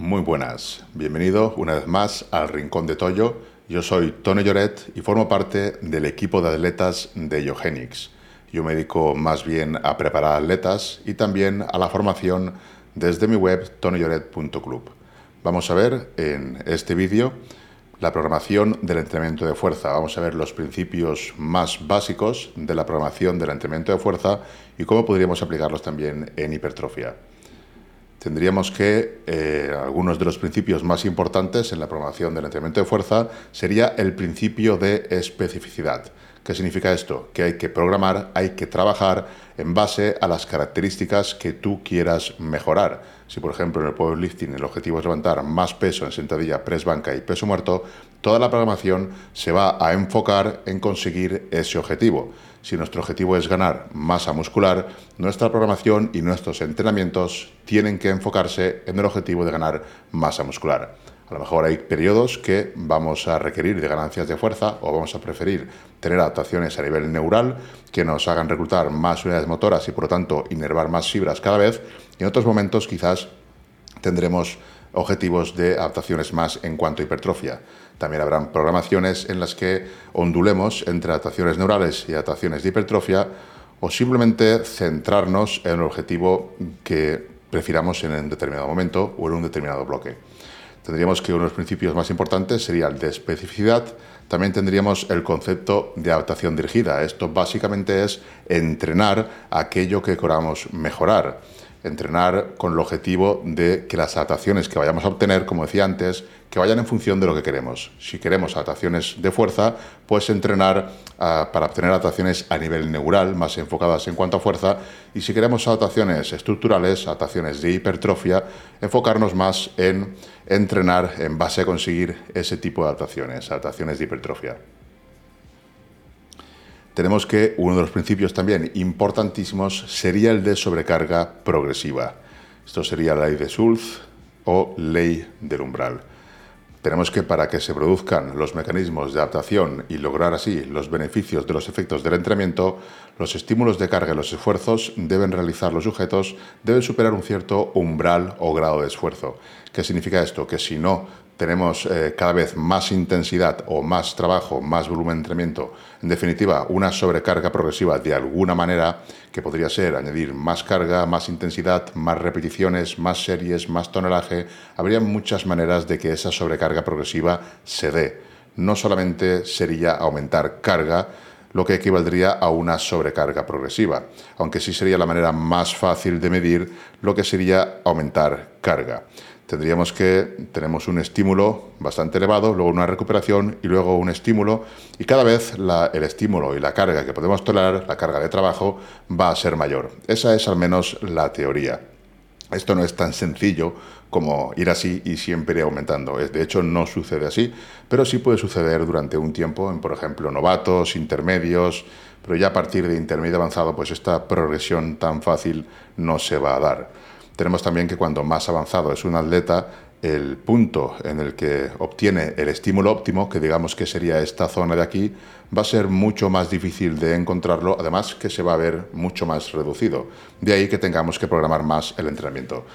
Muy buenas, bienvenido una vez más al Rincón de Toyo. Yo soy Tony Lloret y formo parte del equipo de atletas de Yogenics. Yo me dedico más bien a preparar atletas y también a la formación desde mi web tonylloret.club. Vamos a ver en este vídeo la programación del entrenamiento de fuerza. Vamos a ver los principios más básicos de la programación del entrenamiento de fuerza y cómo podríamos aplicarlos también en hipertrofia tendríamos que eh, algunos de los principios más importantes en la programación del entrenamiento de fuerza sería el principio de especificidad. ¿Qué significa esto? Que hay que programar, hay que trabajar en base a las características que tú quieras mejorar. Si, por ejemplo, en el powerlifting el objetivo es levantar más peso en sentadilla, press banca y peso muerto, toda la programación se va a enfocar en conseguir ese objetivo. Si nuestro objetivo es ganar masa muscular, nuestra programación y nuestros entrenamientos tienen que enfocarse en el objetivo de ganar masa muscular. A lo mejor hay periodos que vamos a requerir de ganancias de fuerza o vamos a preferir tener adaptaciones a nivel neural que nos hagan reclutar más unidades motoras y por lo tanto inervar más fibras cada vez. Y en otros momentos quizás tendremos objetivos de adaptaciones más en cuanto a hipertrofia. También habrán programaciones en las que ondulemos entre adaptaciones neurales y adaptaciones de hipertrofia o simplemente centrarnos en el objetivo que prefiramos en un determinado momento o en un determinado bloque. Tendríamos que uno de los principios más importantes sería el de especificidad. También tendríamos el concepto de adaptación dirigida. Esto básicamente es entrenar aquello que queramos mejorar entrenar con el objetivo de que las adaptaciones que vayamos a obtener, como decía antes, que vayan en función de lo que queremos. Si queremos adaptaciones de fuerza, pues entrenar ah, para obtener adaptaciones a nivel neural, más enfocadas en cuanto a fuerza, y si queremos adaptaciones estructurales, adaptaciones de hipertrofia, enfocarnos más en entrenar en base a conseguir ese tipo de adaptaciones, adaptaciones de hipertrofia tenemos que uno de los principios también importantísimos sería el de sobrecarga progresiva. Esto sería la ley de Schultz o ley del umbral. Tenemos que para que se produzcan los mecanismos de adaptación y lograr así los beneficios de los efectos del entrenamiento, los estímulos de carga y los esfuerzos deben realizar los sujetos deben superar un cierto umbral o grado de esfuerzo. ¿Qué significa esto? Que si no tenemos eh, cada vez más intensidad o más trabajo, más volumen de entrenamiento, en definitiva, una sobrecarga progresiva de alguna manera, que podría ser añadir más carga, más intensidad, más repeticiones, más series, más tonelaje, habría muchas maneras de que esa sobrecarga progresiva se dé. No solamente sería aumentar carga, lo que equivaldría a una sobrecarga progresiva, aunque sí sería la manera más fácil de medir lo que sería aumentar carga tendríamos que, tenemos un estímulo bastante elevado, luego una recuperación y luego un estímulo, y cada vez el estímulo y la carga que podemos tolerar, la carga de trabajo, va a ser mayor. Esa es al menos la teoría. Esto no es tan sencillo como ir así y siempre aumentando. De hecho, no sucede así, pero sí puede suceder durante un tiempo en, por ejemplo, novatos, intermedios, pero ya a partir de intermedio avanzado, pues esta progresión tan fácil no se va a dar. Tenemos también que cuando más avanzado es un atleta, el punto en el que obtiene el estímulo óptimo, que digamos que sería esta zona de aquí, va a ser mucho más difícil de encontrarlo, además que se va a ver mucho más reducido. De ahí que tengamos que programar más el entrenamiento.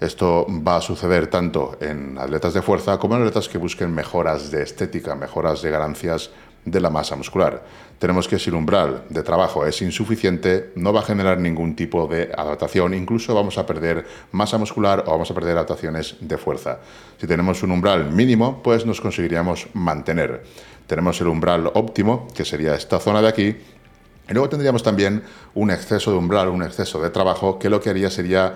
Esto va a suceder tanto en atletas de fuerza como en atletas que busquen mejoras de estética, mejoras de ganancias de la masa muscular. Tenemos que si el umbral de trabajo es insuficiente, no va a generar ningún tipo de adaptación, incluso vamos a perder masa muscular o vamos a perder adaptaciones de fuerza. Si tenemos un umbral mínimo, pues nos conseguiríamos mantener. Tenemos el umbral óptimo, que sería esta zona de aquí, y luego tendríamos también un exceso de umbral, un exceso de trabajo, que lo que haría sería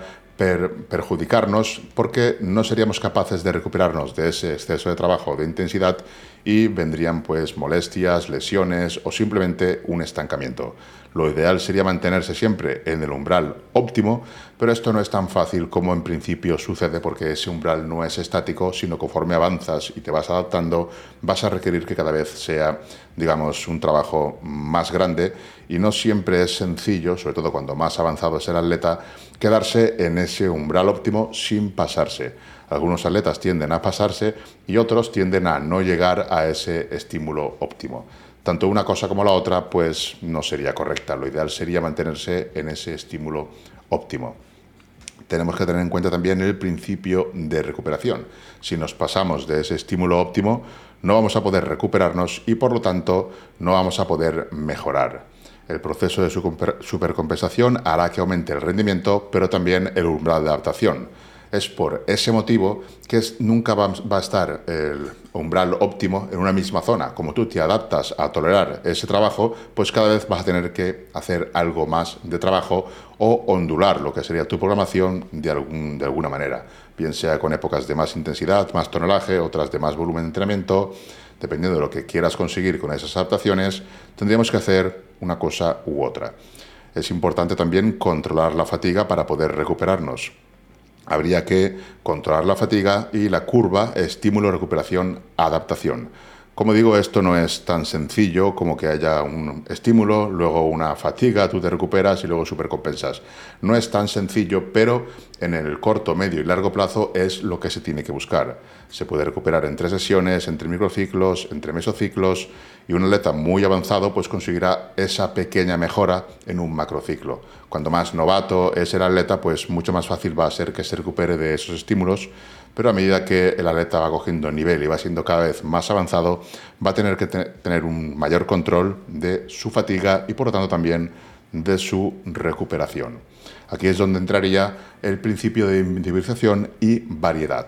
perjudicarnos porque no seríamos capaces de recuperarnos de ese exceso de trabajo, de intensidad y vendrían pues molestias, lesiones o simplemente un estancamiento. Lo ideal sería mantenerse siempre en el umbral óptimo, pero esto no es tan fácil como en principio sucede porque ese umbral no es estático, sino conforme avanzas y te vas adaptando, vas a requerir que cada vez sea, digamos, un trabajo más grande y no siempre es sencillo, sobre todo cuando más avanzado es el atleta, quedarse en ese umbral óptimo sin pasarse. Algunos atletas tienden a pasarse y otros tienden a no llegar a ese estímulo óptimo tanto una cosa como la otra pues no sería correcta. Lo ideal sería mantenerse en ese estímulo óptimo. Tenemos que tener en cuenta también el principio de recuperación. Si nos pasamos de ese estímulo óptimo, no vamos a poder recuperarnos y por lo tanto no vamos a poder mejorar. El proceso de supercompensación hará que aumente el rendimiento, pero también el umbral de adaptación es por ese motivo que nunca va, a estar el umbral óptimo en una misma zona. Como tú te adaptas a tolerar ese trabajo, pues cada vez vas a tener que hacer algo más de trabajo o ondular lo que sería tu programación de, de alguna manera, bien sea con épocas de más intensidad, más tonelaje, otras de más volumen de entrenamiento. Dependiendo de lo que quieras conseguir con esas adaptaciones, tendríamos que hacer una cosa u otra. Es importante también controlar la fatiga para poder recuperarnos habría que controlar la fatiga y la curva estímulo-recuperación-adaptación. Como digo, esto no es tan sencillo como que haya un estímulo, luego una fatiga, tú te recuperas y luego supercompensas. No es tan sencillo, pero en el corto, medio y largo plazo es lo que se tiene que buscar. Se puede recuperar en tres sesiones, entre microciclos, entre mesociclos y un atleta muy avanzado pues conseguirá esa pequeña mejora en un macrociclo. Cuando más novato es el atleta, pues mucho más fácil va a ser que se recupere de esos estímulos pero a medida que el atleta va cogiendo nivel y va siendo cada vez más avanzado, va a tener que tener un mayor control de su fatiga y por lo tanto también de su recuperación. Aquí es donde entraría el principio de individualización y variedad.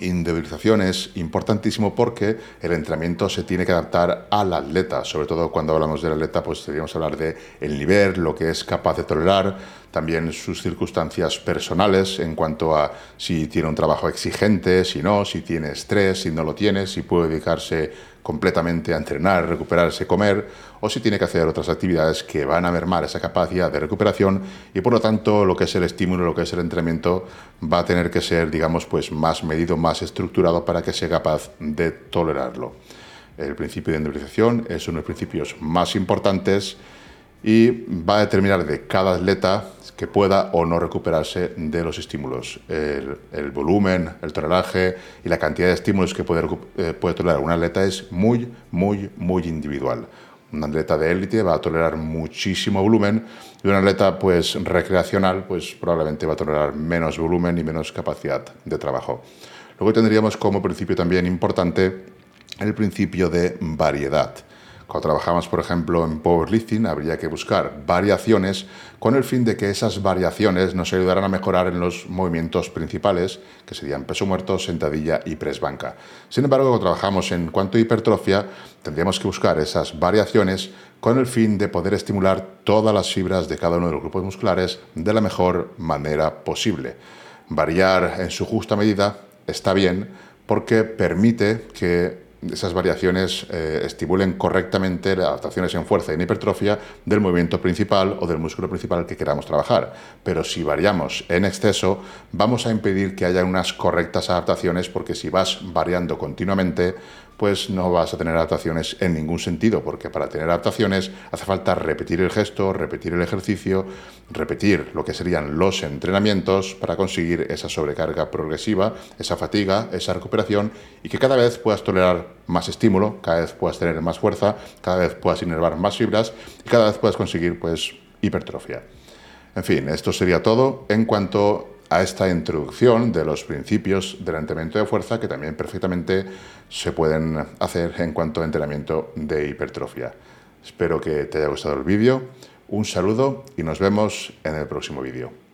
Individualización es importantísimo porque el entrenamiento se tiene que adaptar al atleta, sobre todo cuando hablamos del atleta, pues deberíamos hablar de el nivel, lo que es capaz de tolerar, también sus circunstancias personales en cuanto a si tiene un trabajo exigente, si no, si tiene estrés, si no lo tiene, si puede dedicarse completamente a entrenar, recuperarse, comer, o si tiene que hacer otras actividades que van a mermar esa capacidad de recuperación y por lo tanto lo que es el estímulo, lo que es el entrenamiento va a tener que ser, digamos, pues más medido, más estructurado para que sea capaz de tolerarlo. El principio de indemnización es uno de los principios más importantes y va a determinar de cada atleta que pueda o no recuperarse de los estímulos. El, volumen, el toleraje y la cantidad de estímulos que puede, eh, puede tolerar un atleta es muy, muy, muy individual. Un atleta de élite va a tolerar muchísimo volumen y un atleta pues, recreacional pues, probablemente va a tolerar menos volumen y menos capacidad de trabajo. Luego tendríamos como principio también importante el principio de variedad. Cuando trabajamos, por ejemplo, en powerlifting, habría que buscar variaciones con el fin de que esas variaciones nos ayudaran a mejorar en los movimientos principales, que serían peso muerto, sentadilla y press banca. Sin embargo, cuando trabajamos en cuanto a hipertrofia, tendríamos que buscar esas variaciones con el fin de poder estimular todas las fibras de cada uno de los grupos musculares de la mejor manera posible. Variar en su justa medida está bien porque permite que esas variaciones eh, estimulen correctamente las adaptaciones en fuerza y en hipertrofia del movimiento principal o del músculo principal que queramos trabajar. Pero si variamos en exceso, vamos a impedir que haya unas correctas adaptaciones porque si vas variando continuamente, pues no vas a tener adaptaciones en ningún sentido, porque para tener adaptaciones hace falta repetir el gesto, repetir el ejercicio, repetir lo que serían los entrenamientos para conseguir esa sobrecarga progresiva, esa fatiga, esa recuperación y que cada vez puedas tolerar más estímulo, cada vez puedas tener más fuerza, cada vez puedas inervar más fibras y cada vez puedas conseguir pues hipertrofia. En fin, esto sería todo en cuanto a esta introducción de los principios del entrenamiento de fuerza que también perfectamente se pueden hacer en cuanto a entrenamiento de hipertrofia. Espero que te haya gustado el vídeo. Un saludo y nos vemos en el próximo vídeo.